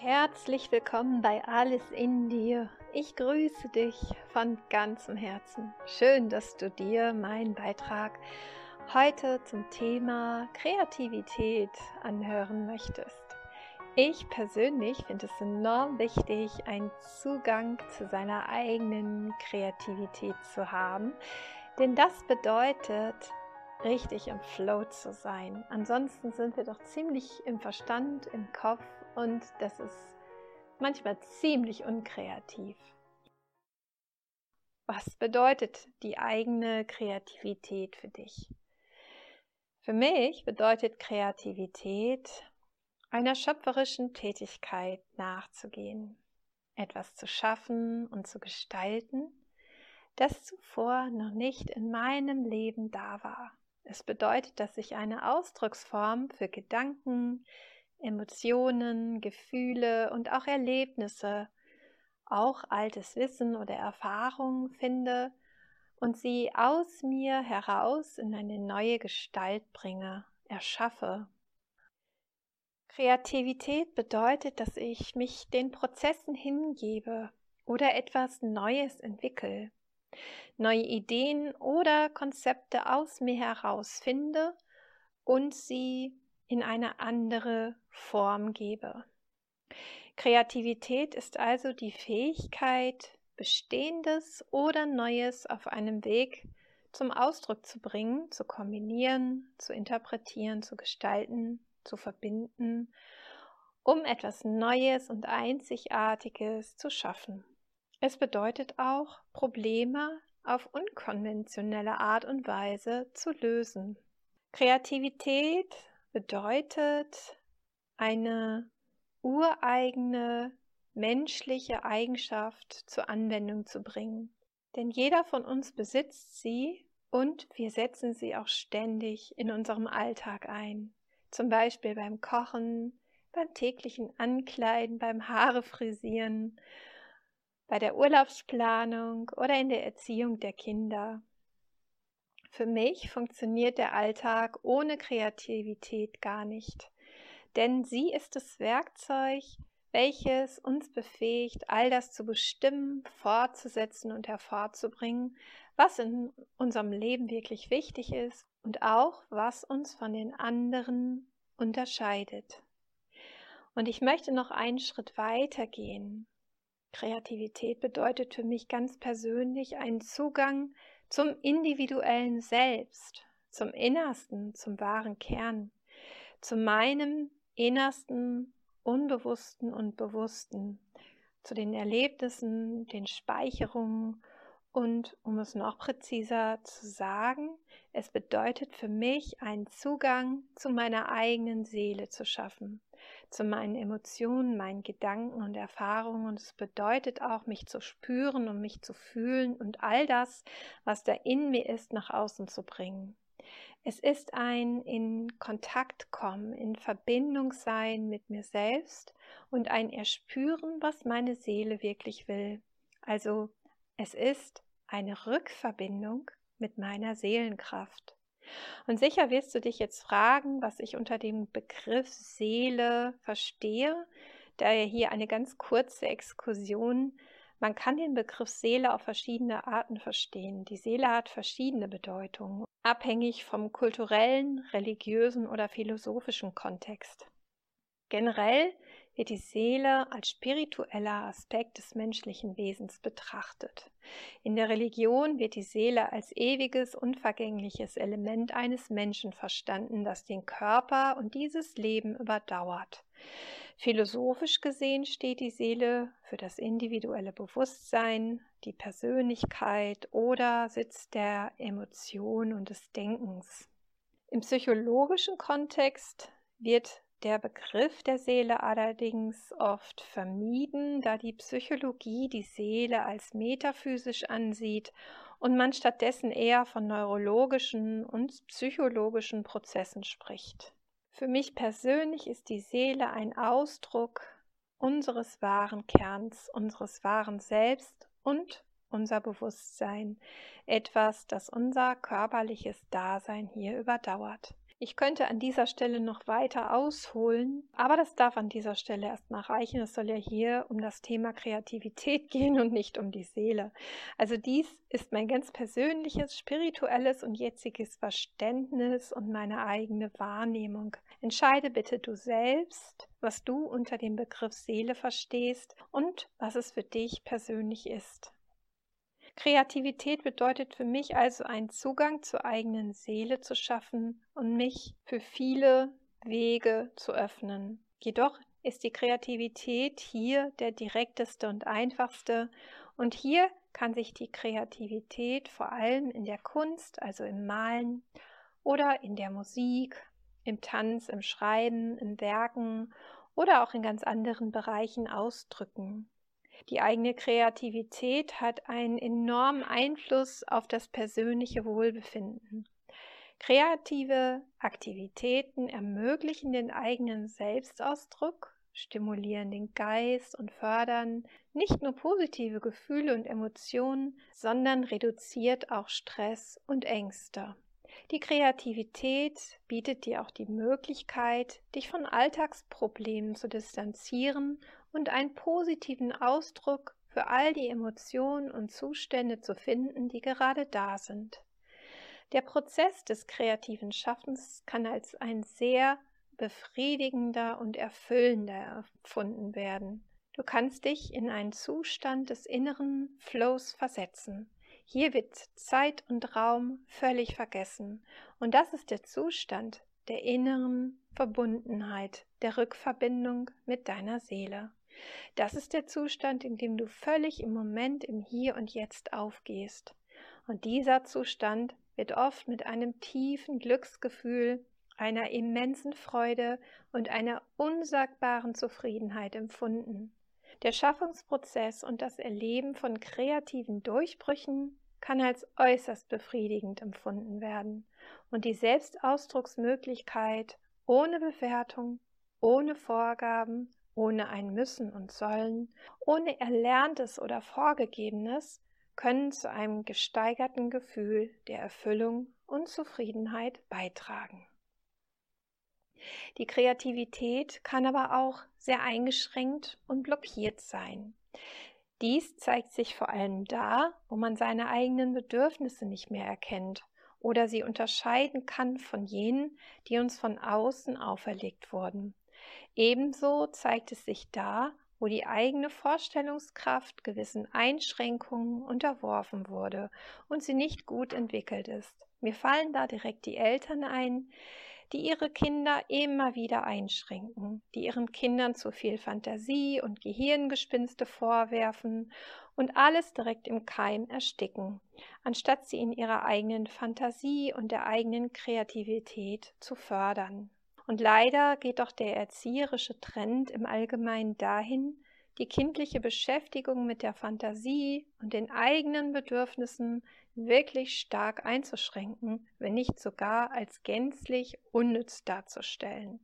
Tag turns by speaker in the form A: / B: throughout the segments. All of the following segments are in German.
A: Herzlich willkommen bei Alles in dir. Ich grüße dich von ganzem Herzen. Schön, dass du dir meinen Beitrag heute zum Thema Kreativität anhören möchtest. Ich persönlich finde es enorm wichtig, einen Zugang zu seiner eigenen Kreativität zu haben, denn das bedeutet, richtig im Flow zu sein. Ansonsten sind wir doch ziemlich im Verstand, im Kopf und das ist manchmal ziemlich unkreativ. Was bedeutet die eigene Kreativität für dich? Für mich bedeutet Kreativität einer schöpferischen Tätigkeit nachzugehen, etwas zu schaffen und zu gestalten, das zuvor noch nicht in meinem Leben da war. Es bedeutet, dass ich eine Ausdrucksform für Gedanken, Emotionen, Gefühle und auch Erlebnisse, auch altes Wissen oder Erfahrungen finde und sie aus mir heraus in eine neue Gestalt bringe, erschaffe. Kreativität bedeutet, dass ich mich den Prozessen hingebe oder etwas Neues entwickle, neue Ideen oder Konzepte aus mir heraus finde und sie in eine andere Form gebe. Kreativität ist also die Fähigkeit, Bestehendes oder Neues auf einem Weg zum Ausdruck zu bringen, zu kombinieren, zu interpretieren, zu gestalten, zu verbinden, um etwas Neues und Einzigartiges zu schaffen. Es bedeutet auch, Probleme auf unkonventionelle Art und Weise zu lösen. Kreativität bedeutet eine ureigene menschliche Eigenschaft zur Anwendung zu bringen. Denn jeder von uns besitzt sie und wir setzen sie auch ständig in unserem Alltag ein zum Beispiel beim Kochen, beim täglichen Ankleiden, beim Haare frisieren, bei der Urlaubsplanung oder in der Erziehung der Kinder. Für mich funktioniert der Alltag ohne Kreativität gar nicht, denn sie ist das Werkzeug, welches uns befähigt, all das zu bestimmen, fortzusetzen und hervorzubringen, was in unserem Leben wirklich wichtig ist und auch was uns von den anderen unterscheidet. Und ich möchte noch einen Schritt weiter gehen. Kreativität bedeutet für mich ganz persönlich einen Zugang zum individuellen Selbst, zum Innersten, zum wahren Kern, zu meinem Innersten, Unbewussten und Bewussten, zu den Erlebnissen, den Speicherungen und um es noch präziser zu sagen, es bedeutet für mich einen Zugang zu meiner eigenen Seele zu schaffen, zu meinen Emotionen, meinen Gedanken und Erfahrungen. Und es bedeutet auch, mich zu spüren und mich zu fühlen und all das, was da in mir ist, nach außen zu bringen. Es ist ein in Kontakt kommen, in Verbindung sein mit mir selbst und ein Erspüren, was meine Seele wirklich will. Also es ist eine Rückverbindung mit meiner Seelenkraft. Und sicher wirst du dich jetzt fragen, was ich unter dem Begriff Seele verstehe. Daher hier eine ganz kurze Exkursion. Man kann den Begriff Seele auf verschiedene Arten verstehen. Die Seele hat verschiedene Bedeutungen, abhängig vom kulturellen, religiösen oder philosophischen Kontext. Generell wird die Seele als spiritueller Aspekt des menschlichen Wesens betrachtet. In der Religion wird die Seele als ewiges, unvergängliches Element eines Menschen verstanden, das den Körper und dieses Leben überdauert. Philosophisch gesehen steht die Seele für das individuelle Bewusstsein, die Persönlichkeit oder Sitz der Emotion und des Denkens. Im psychologischen Kontext wird der Begriff der Seele allerdings oft vermieden, da die Psychologie die Seele als metaphysisch ansieht und man stattdessen eher von neurologischen und psychologischen Prozessen spricht. Für mich persönlich ist die Seele ein Ausdruck unseres wahren Kerns, unseres wahren Selbst und unser Bewusstsein, etwas, das unser körperliches Dasein hier überdauert. Ich könnte an dieser Stelle noch weiter ausholen, aber das darf an dieser Stelle erstmal reichen. Es soll ja hier um das Thema Kreativität gehen und nicht um die Seele. Also dies ist mein ganz persönliches, spirituelles und jetziges Verständnis und meine eigene Wahrnehmung. Entscheide bitte du selbst, was du unter dem Begriff Seele verstehst und was es für dich persönlich ist. Kreativität bedeutet für mich also einen Zugang zur eigenen Seele zu schaffen und mich für viele Wege zu öffnen. Jedoch ist die Kreativität hier der direkteste und einfachste und hier kann sich die Kreativität vor allem in der Kunst, also im Malen oder in der Musik, im Tanz, im Schreiben, im Werken oder auch in ganz anderen Bereichen ausdrücken. Die eigene Kreativität hat einen enormen Einfluss auf das persönliche Wohlbefinden. Kreative Aktivitäten ermöglichen den eigenen Selbstausdruck, stimulieren den Geist und fördern nicht nur positive Gefühle und Emotionen, sondern reduziert auch Stress und Ängste. Die Kreativität bietet dir auch die Möglichkeit, dich von Alltagsproblemen zu distanzieren und einen positiven Ausdruck für all die Emotionen und Zustände zu finden, die gerade da sind. Der Prozess des kreativen Schaffens kann als ein sehr befriedigender und erfüllender empfunden werden. Du kannst dich in einen Zustand des inneren Flows versetzen. Hier wird Zeit und Raum völlig vergessen. Und das ist der Zustand der inneren Verbundenheit, der Rückverbindung mit deiner Seele. Das ist der Zustand, in dem du völlig im Moment, im Hier und Jetzt aufgehst. Und dieser Zustand wird oft mit einem tiefen Glücksgefühl, einer immensen Freude und einer unsagbaren Zufriedenheit empfunden. Der Schaffungsprozess und das Erleben von kreativen Durchbrüchen kann als äußerst befriedigend empfunden werden und die Selbstausdrucksmöglichkeit ohne Bewertung, ohne Vorgaben ohne ein Müssen und Sollen, ohne Erlerntes oder Vorgegebenes, können zu einem gesteigerten Gefühl der Erfüllung und Zufriedenheit beitragen. Die Kreativität kann aber auch sehr eingeschränkt und blockiert sein. Dies zeigt sich vor allem da, wo man seine eigenen Bedürfnisse nicht mehr erkennt oder sie unterscheiden kann von jenen, die uns von außen auferlegt wurden. Ebenso zeigt es sich da, wo die eigene Vorstellungskraft gewissen Einschränkungen unterworfen wurde und sie nicht gut entwickelt ist. Mir fallen da direkt die Eltern ein, die ihre Kinder immer wieder einschränken, die ihren Kindern zu viel Fantasie und Gehirngespinste vorwerfen und alles direkt im Keim ersticken, anstatt sie in ihrer eigenen Fantasie und der eigenen Kreativität zu fördern. Und leider geht doch der erzieherische Trend im Allgemeinen dahin, die kindliche Beschäftigung mit der Fantasie und den eigenen Bedürfnissen wirklich stark einzuschränken, wenn nicht sogar als gänzlich unnütz darzustellen.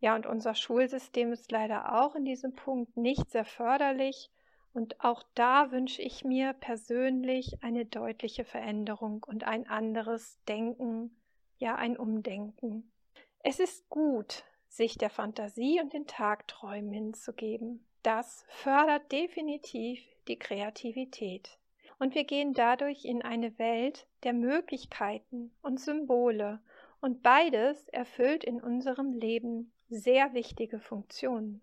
A: Ja, und unser Schulsystem ist leider auch in diesem Punkt nicht sehr förderlich. Und auch da wünsche ich mir persönlich eine deutliche Veränderung und ein anderes Denken, ja ein Umdenken. Es ist gut, sich der Fantasie und den Tagträumen hinzugeben. Das fördert definitiv die Kreativität. Und wir gehen dadurch in eine Welt der Möglichkeiten und Symbole, und beides erfüllt in unserem Leben sehr wichtige Funktionen.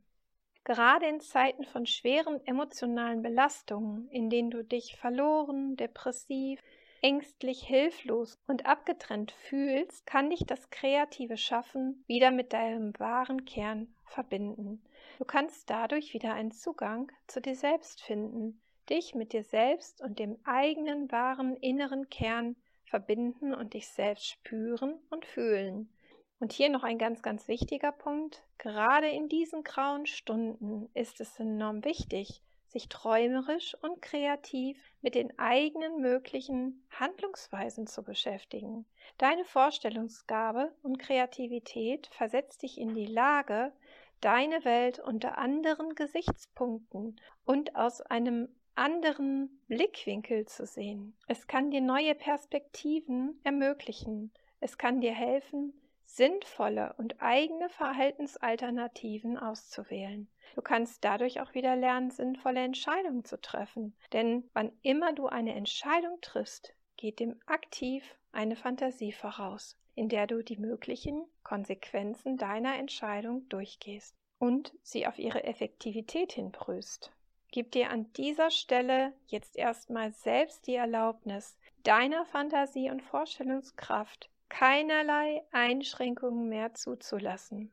A: Gerade in Zeiten von schweren emotionalen Belastungen, in denen du dich verloren, depressiv, ängstlich, hilflos und abgetrennt fühlst, kann dich das kreative Schaffen wieder mit deinem wahren Kern verbinden. Du kannst dadurch wieder einen Zugang zu dir selbst finden, dich mit dir selbst und dem eigenen wahren inneren Kern verbinden und dich selbst spüren und fühlen. Und hier noch ein ganz, ganz wichtiger Punkt. Gerade in diesen grauen Stunden ist es enorm wichtig, sich träumerisch und kreativ mit den eigenen möglichen Handlungsweisen zu beschäftigen. Deine Vorstellungsgabe und Kreativität versetzt dich in die Lage, deine Welt unter anderen Gesichtspunkten und aus einem anderen Blickwinkel zu sehen. Es kann dir neue Perspektiven ermöglichen. Es kann dir helfen, sinnvolle und eigene Verhaltensalternativen auszuwählen. Du kannst dadurch auch wieder lernen, sinnvolle Entscheidungen zu treffen. Denn wann immer du eine Entscheidung triffst, geht dem aktiv eine Fantasie voraus, in der du die möglichen Konsequenzen deiner Entscheidung durchgehst und sie auf ihre Effektivität hinprüfst. Gib dir an dieser Stelle jetzt erstmal selbst die Erlaubnis, deiner Fantasie und Vorstellungskraft keinerlei Einschränkungen mehr zuzulassen.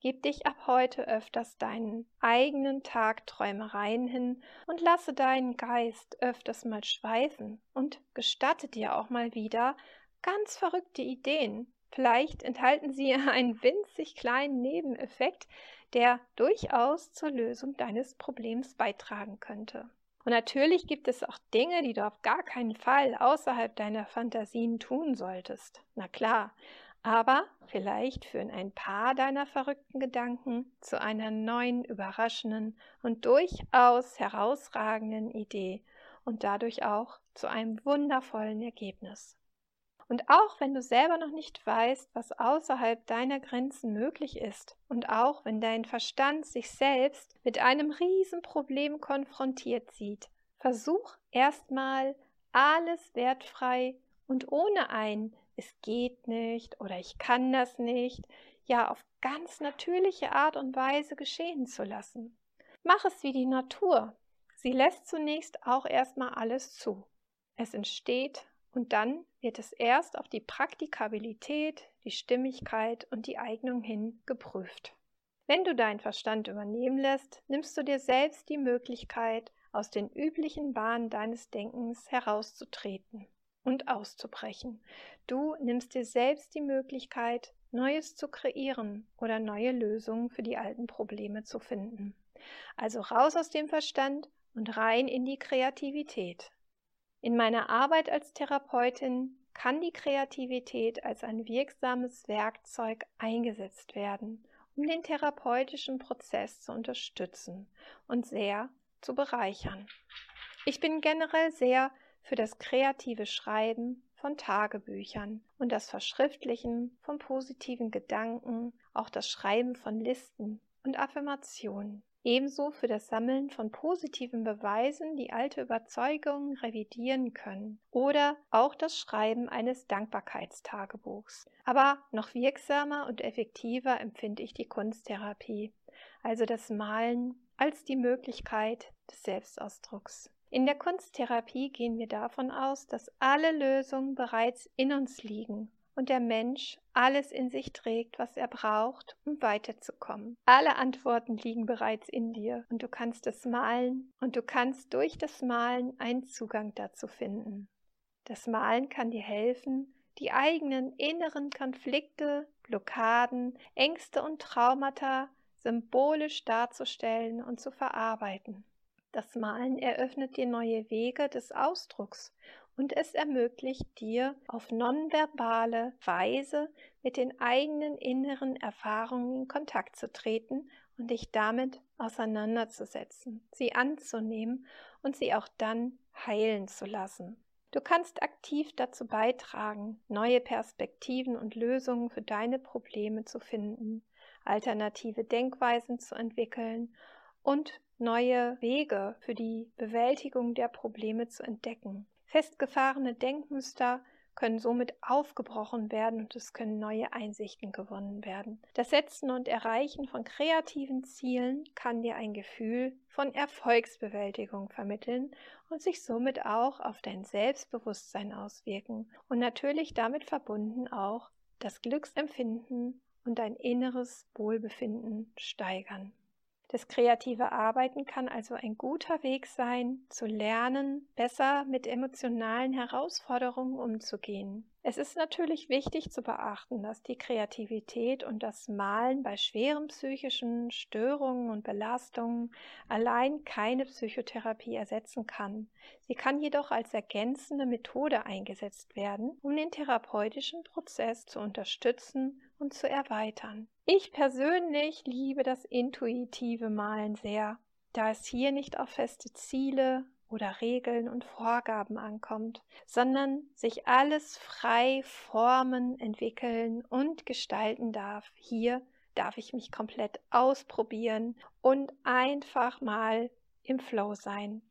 A: Gib dich ab heute öfters deinen eigenen Tagträumereien hin und lasse deinen Geist öfters mal schweifen und gestatte dir auch mal wieder ganz verrückte Ideen. Vielleicht enthalten sie einen winzig kleinen Nebeneffekt, der durchaus zur Lösung deines Problems beitragen könnte. Und natürlich gibt es auch Dinge, die du auf gar keinen Fall außerhalb deiner Fantasien tun solltest. Na klar, aber vielleicht führen ein paar deiner verrückten Gedanken zu einer neuen, überraschenden und durchaus herausragenden Idee und dadurch auch zu einem wundervollen Ergebnis. Und auch wenn du selber noch nicht weißt, was außerhalb deiner Grenzen möglich ist, und auch wenn dein Verstand sich selbst mit einem Riesenproblem konfrontiert sieht, versuch erstmal alles wertfrei und ohne ein es geht nicht oder ich kann das nicht, ja auf ganz natürliche Art und Weise geschehen zu lassen. Mach es wie die Natur. Sie lässt zunächst auch erstmal alles zu. Es entsteht und dann wird es erst auf die Praktikabilität, die Stimmigkeit und die Eignung hin geprüft. Wenn du deinen Verstand übernehmen lässt, nimmst du dir selbst die Möglichkeit, aus den üblichen Bahnen deines Denkens herauszutreten und auszubrechen. Du nimmst dir selbst die Möglichkeit, Neues zu kreieren oder neue Lösungen für die alten Probleme zu finden. Also raus aus dem Verstand und rein in die Kreativität. In meiner Arbeit als Therapeutin kann die Kreativität als ein wirksames Werkzeug eingesetzt werden, um den therapeutischen Prozess zu unterstützen und sehr zu bereichern. Ich bin generell sehr für das kreative Schreiben von Tagebüchern und das Verschriftlichen von positiven Gedanken, auch das Schreiben von Listen und Affirmationen. Ebenso für das Sammeln von positiven Beweisen, die alte Überzeugungen revidieren können. Oder auch das Schreiben eines Dankbarkeitstagebuchs. Aber noch wirksamer und effektiver empfinde ich die Kunsttherapie, also das Malen als die Möglichkeit des Selbstausdrucks. In der Kunsttherapie gehen wir davon aus, dass alle Lösungen bereits in uns liegen und der Mensch alles in sich trägt, was er braucht, um weiterzukommen. Alle Antworten liegen bereits in dir und du kannst es malen und du kannst durch das Malen einen Zugang dazu finden. Das Malen kann dir helfen, die eigenen inneren Konflikte, Blockaden, Ängste und Traumata symbolisch darzustellen und zu verarbeiten. Das Malen eröffnet dir neue Wege des Ausdrucks und es ermöglicht dir auf nonverbale Weise mit den eigenen inneren Erfahrungen in Kontakt zu treten und dich damit auseinanderzusetzen, sie anzunehmen und sie auch dann heilen zu lassen. Du kannst aktiv dazu beitragen, neue Perspektiven und Lösungen für deine Probleme zu finden, alternative Denkweisen zu entwickeln und neue Wege für die Bewältigung der Probleme zu entdecken. Festgefahrene Denkmuster können somit aufgebrochen werden und es können neue Einsichten gewonnen werden. Das Setzen und Erreichen von kreativen Zielen kann dir ein Gefühl von Erfolgsbewältigung vermitteln und sich somit auch auf dein Selbstbewusstsein auswirken und natürlich damit verbunden auch das Glücksempfinden und dein inneres Wohlbefinden steigern. Das kreative Arbeiten kann also ein guter Weg sein, zu lernen, besser mit emotionalen Herausforderungen umzugehen. Es ist natürlich wichtig zu beachten, dass die Kreativität und das Malen bei schweren psychischen Störungen und Belastungen allein keine Psychotherapie ersetzen kann. Sie kann jedoch als ergänzende Methode eingesetzt werden, um den therapeutischen Prozess zu unterstützen und zu erweitern. Ich persönlich liebe das intuitive Malen sehr, da es hier nicht auf feste Ziele oder Regeln und Vorgaben ankommt, sondern sich alles frei formen, entwickeln und gestalten darf. Hier darf ich mich komplett ausprobieren und einfach mal im Flow sein.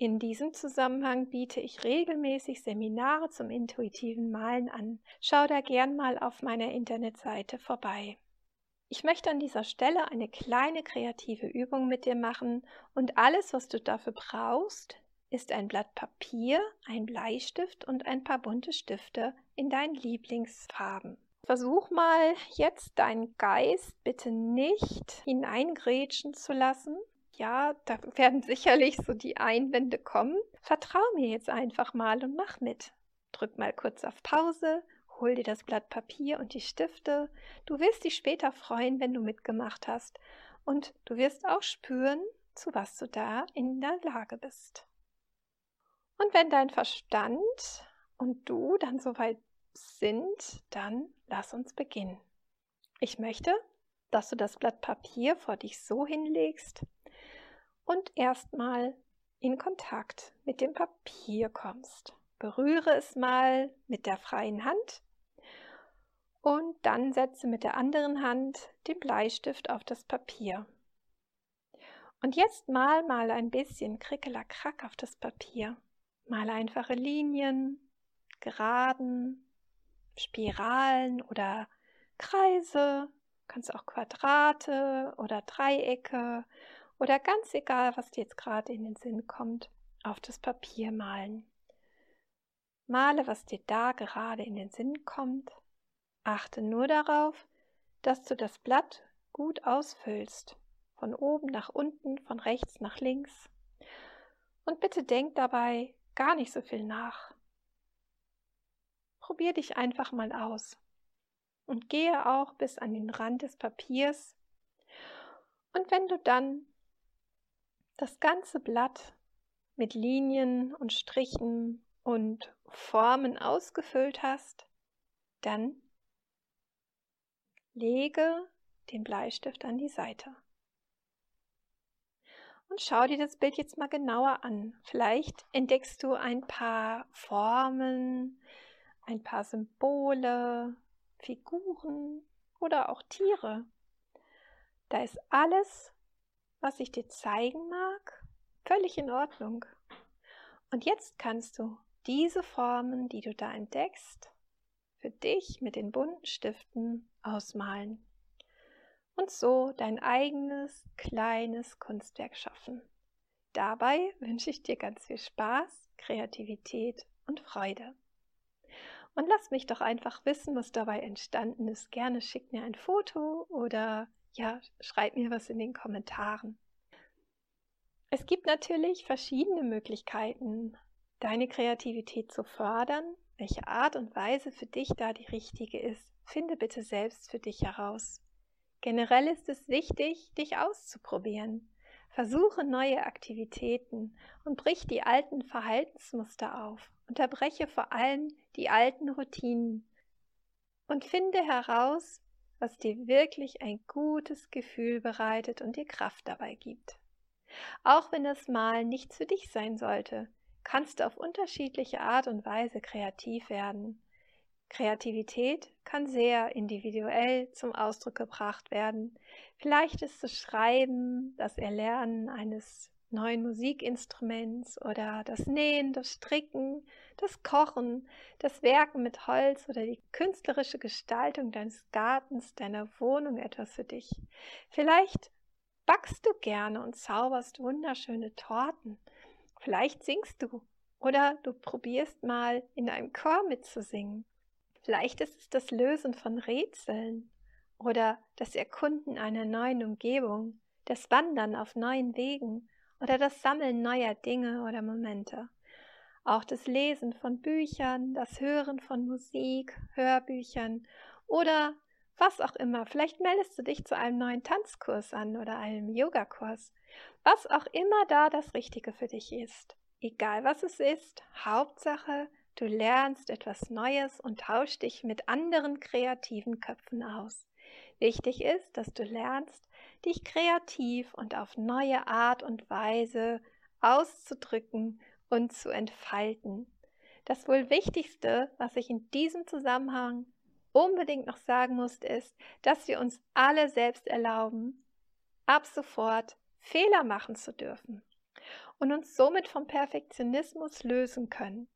A: In diesem Zusammenhang biete ich regelmäßig Seminare zum intuitiven Malen an. Schau da gern mal auf meiner Internetseite vorbei. Ich möchte an dieser Stelle eine kleine kreative Übung mit dir machen und alles, was du dafür brauchst, ist ein Blatt Papier, ein Bleistift und ein paar bunte Stifte in deinen Lieblingsfarben. Versuch mal jetzt deinen Geist bitte nicht hineingrätschen zu lassen. Ja, da werden sicherlich so die Einwände kommen. Vertrau mir jetzt einfach mal und mach mit. Drück mal kurz auf Pause, hol dir das Blatt Papier und die Stifte. Du wirst dich später freuen, wenn du mitgemacht hast. Und du wirst auch spüren, zu was du da in der Lage bist. Und wenn dein Verstand und du dann soweit sind, dann lass uns beginnen. Ich möchte, dass du das Blatt Papier vor dich so hinlegst und erstmal in Kontakt mit dem Papier kommst. Berühre es mal mit der freien Hand und dann setze mit der anderen Hand den Bleistift auf das Papier. Und jetzt mal mal ein bisschen Krickelakrack auf das Papier. Mal einfache Linien, Geraden, Spiralen oder Kreise, kannst auch Quadrate oder Dreiecke oder ganz egal, was dir jetzt gerade in den Sinn kommt, auf das Papier malen. Male, was dir da gerade in den Sinn kommt. Achte nur darauf, dass du das Blatt gut ausfüllst, von oben nach unten, von rechts nach links. Und bitte denk dabei gar nicht so viel nach. Probier dich einfach mal aus und gehe auch bis an den Rand des Papiers. Und wenn du dann das ganze Blatt mit Linien und Strichen und Formen ausgefüllt hast, dann lege den Bleistift an die Seite und schau dir das Bild jetzt mal genauer an. Vielleicht entdeckst du ein paar Formen, ein paar Symbole, Figuren oder auch Tiere. Da ist alles, was ich dir zeigen mag, völlig in Ordnung. Und jetzt kannst du diese Formen, die du da entdeckst, für dich mit den bunten Stiften ausmalen und so dein eigenes kleines Kunstwerk schaffen. Dabei wünsche ich dir ganz viel Spaß, Kreativität und Freude. Und lass mich doch einfach wissen, was dabei entstanden ist. Gerne schick mir ein Foto oder ja, schreib mir was in den Kommentaren. Es gibt natürlich verschiedene Möglichkeiten, deine Kreativität zu fördern. Welche Art und Weise für dich da die richtige ist, finde bitte selbst für dich heraus. Generell ist es wichtig, dich auszuprobieren. Versuche neue Aktivitäten und brich die alten Verhaltensmuster auf. Unterbreche vor allem die alten Routinen und finde heraus, was dir wirklich ein gutes Gefühl bereitet und dir Kraft dabei gibt. Auch wenn das Mal nichts für dich sein sollte, kannst du auf unterschiedliche Art und Weise kreativ werden. Kreativität kann sehr individuell zum Ausdruck gebracht werden. Vielleicht ist das Schreiben, das Erlernen eines neuen Musikinstruments oder das Nähen, das Stricken, das Kochen, das Werken mit Holz oder die künstlerische Gestaltung deines Gartens, deiner Wohnung etwas für dich. Vielleicht backst du gerne und zauberst wunderschöne Torten. Vielleicht singst du oder du probierst mal in einem Chor mitzusingen. Vielleicht ist es das Lösen von Rätseln oder das Erkunden einer neuen Umgebung, das Wandern auf neuen Wegen oder das Sammeln neuer Dinge oder Momente. Auch das Lesen von Büchern, das Hören von Musik, Hörbüchern oder was auch immer. Vielleicht meldest du dich zu einem neuen Tanzkurs an oder einem Yogakurs. Was auch immer da das Richtige für dich ist. Egal was es ist, Hauptsache, Du lernst etwas Neues und tauschst dich mit anderen kreativen Köpfen aus. Wichtig ist, dass du lernst, dich kreativ und auf neue Art und Weise auszudrücken und zu entfalten. Das wohl Wichtigste, was ich in diesem Zusammenhang unbedingt noch sagen muss, ist, dass wir uns alle selbst erlauben, ab sofort Fehler machen zu dürfen und uns somit vom Perfektionismus lösen können.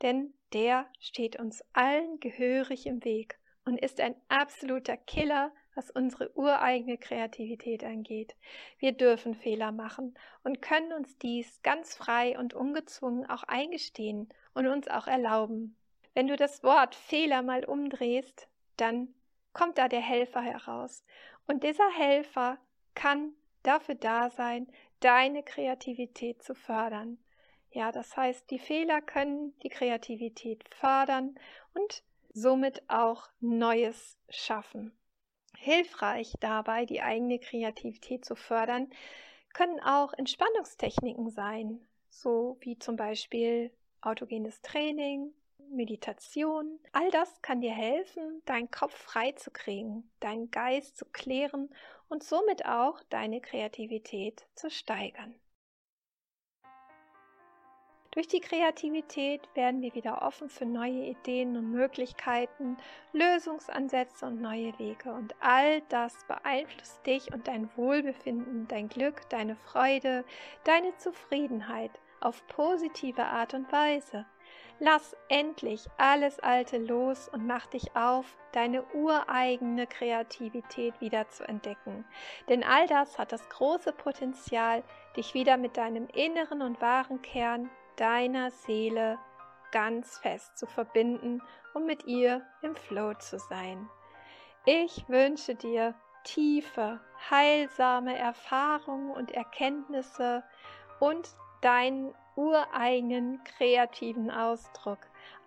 A: Denn der steht uns allen gehörig im Weg und ist ein absoluter Killer, was unsere ureigene Kreativität angeht. Wir dürfen Fehler machen und können uns dies ganz frei und ungezwungen auch eingestehen und uns auch erlauben. Wenn du das Wort Fehler mal umdrehst, dann kommt da der Helfer heraus. Und dieser Helfer kann dafür da sein, deine Kreativität zu fördern. Ja, das heißt, die Fehler können die Kreativität fördern und somit auch Neues schaffen. Hilfreich dabei, die eigene Kreativität zu fördern, können auch Entspannungstechniken sein, so wie zum Beispiel autogenes Training, Meditation. All das kann dir helfen, deinen Kopf frei zu kriegen, deinen Geist zu klären und somit auch deine Kreativität zu steigern. Durch die Kreativität werden wir wieder offen für neue Ideen und Möglichkeiten, Lösungsansätze und neue Wege. Und all das beeinflusst dich und dein Wohlbefinden, dein Glück, deine Freude, deine Zufriedenheit auf positive Art und Weise. Lass endlich alles Alte los und mach dich auf, deine ureigene Kreativität wieder zu entdecken. Denn all das hat das große Potenzial, dich wieder mit deinem inneren und wahren Kern deiner Seele ganz fest zu verbinden und mit ihr im Flow zu sein. Ich wünsche dir tiefe, heilsame Erfahrungen und Erkenntnisse und deinen ureigenen kreativen Ausdruck,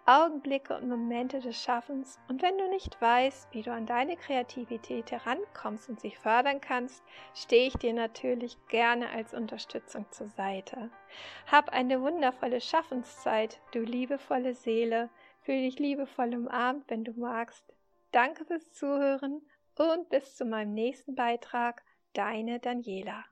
A: Augenblicke und Momente des Schaffens. Und wenn du nicht weißt, wie du an deine Kreativität herankommst und sie fördern kannst, stehe ich dir natürlich gerne als Unterstützung zur Seite. Hab eine wundervolle Schaffenszeit, du liebevolle Seele. Fühl dich liebevoll umarmt, wenn du magst. Danke fürs Zuhören und bis zu meinem nächsten Beitrag. Deine Daniela.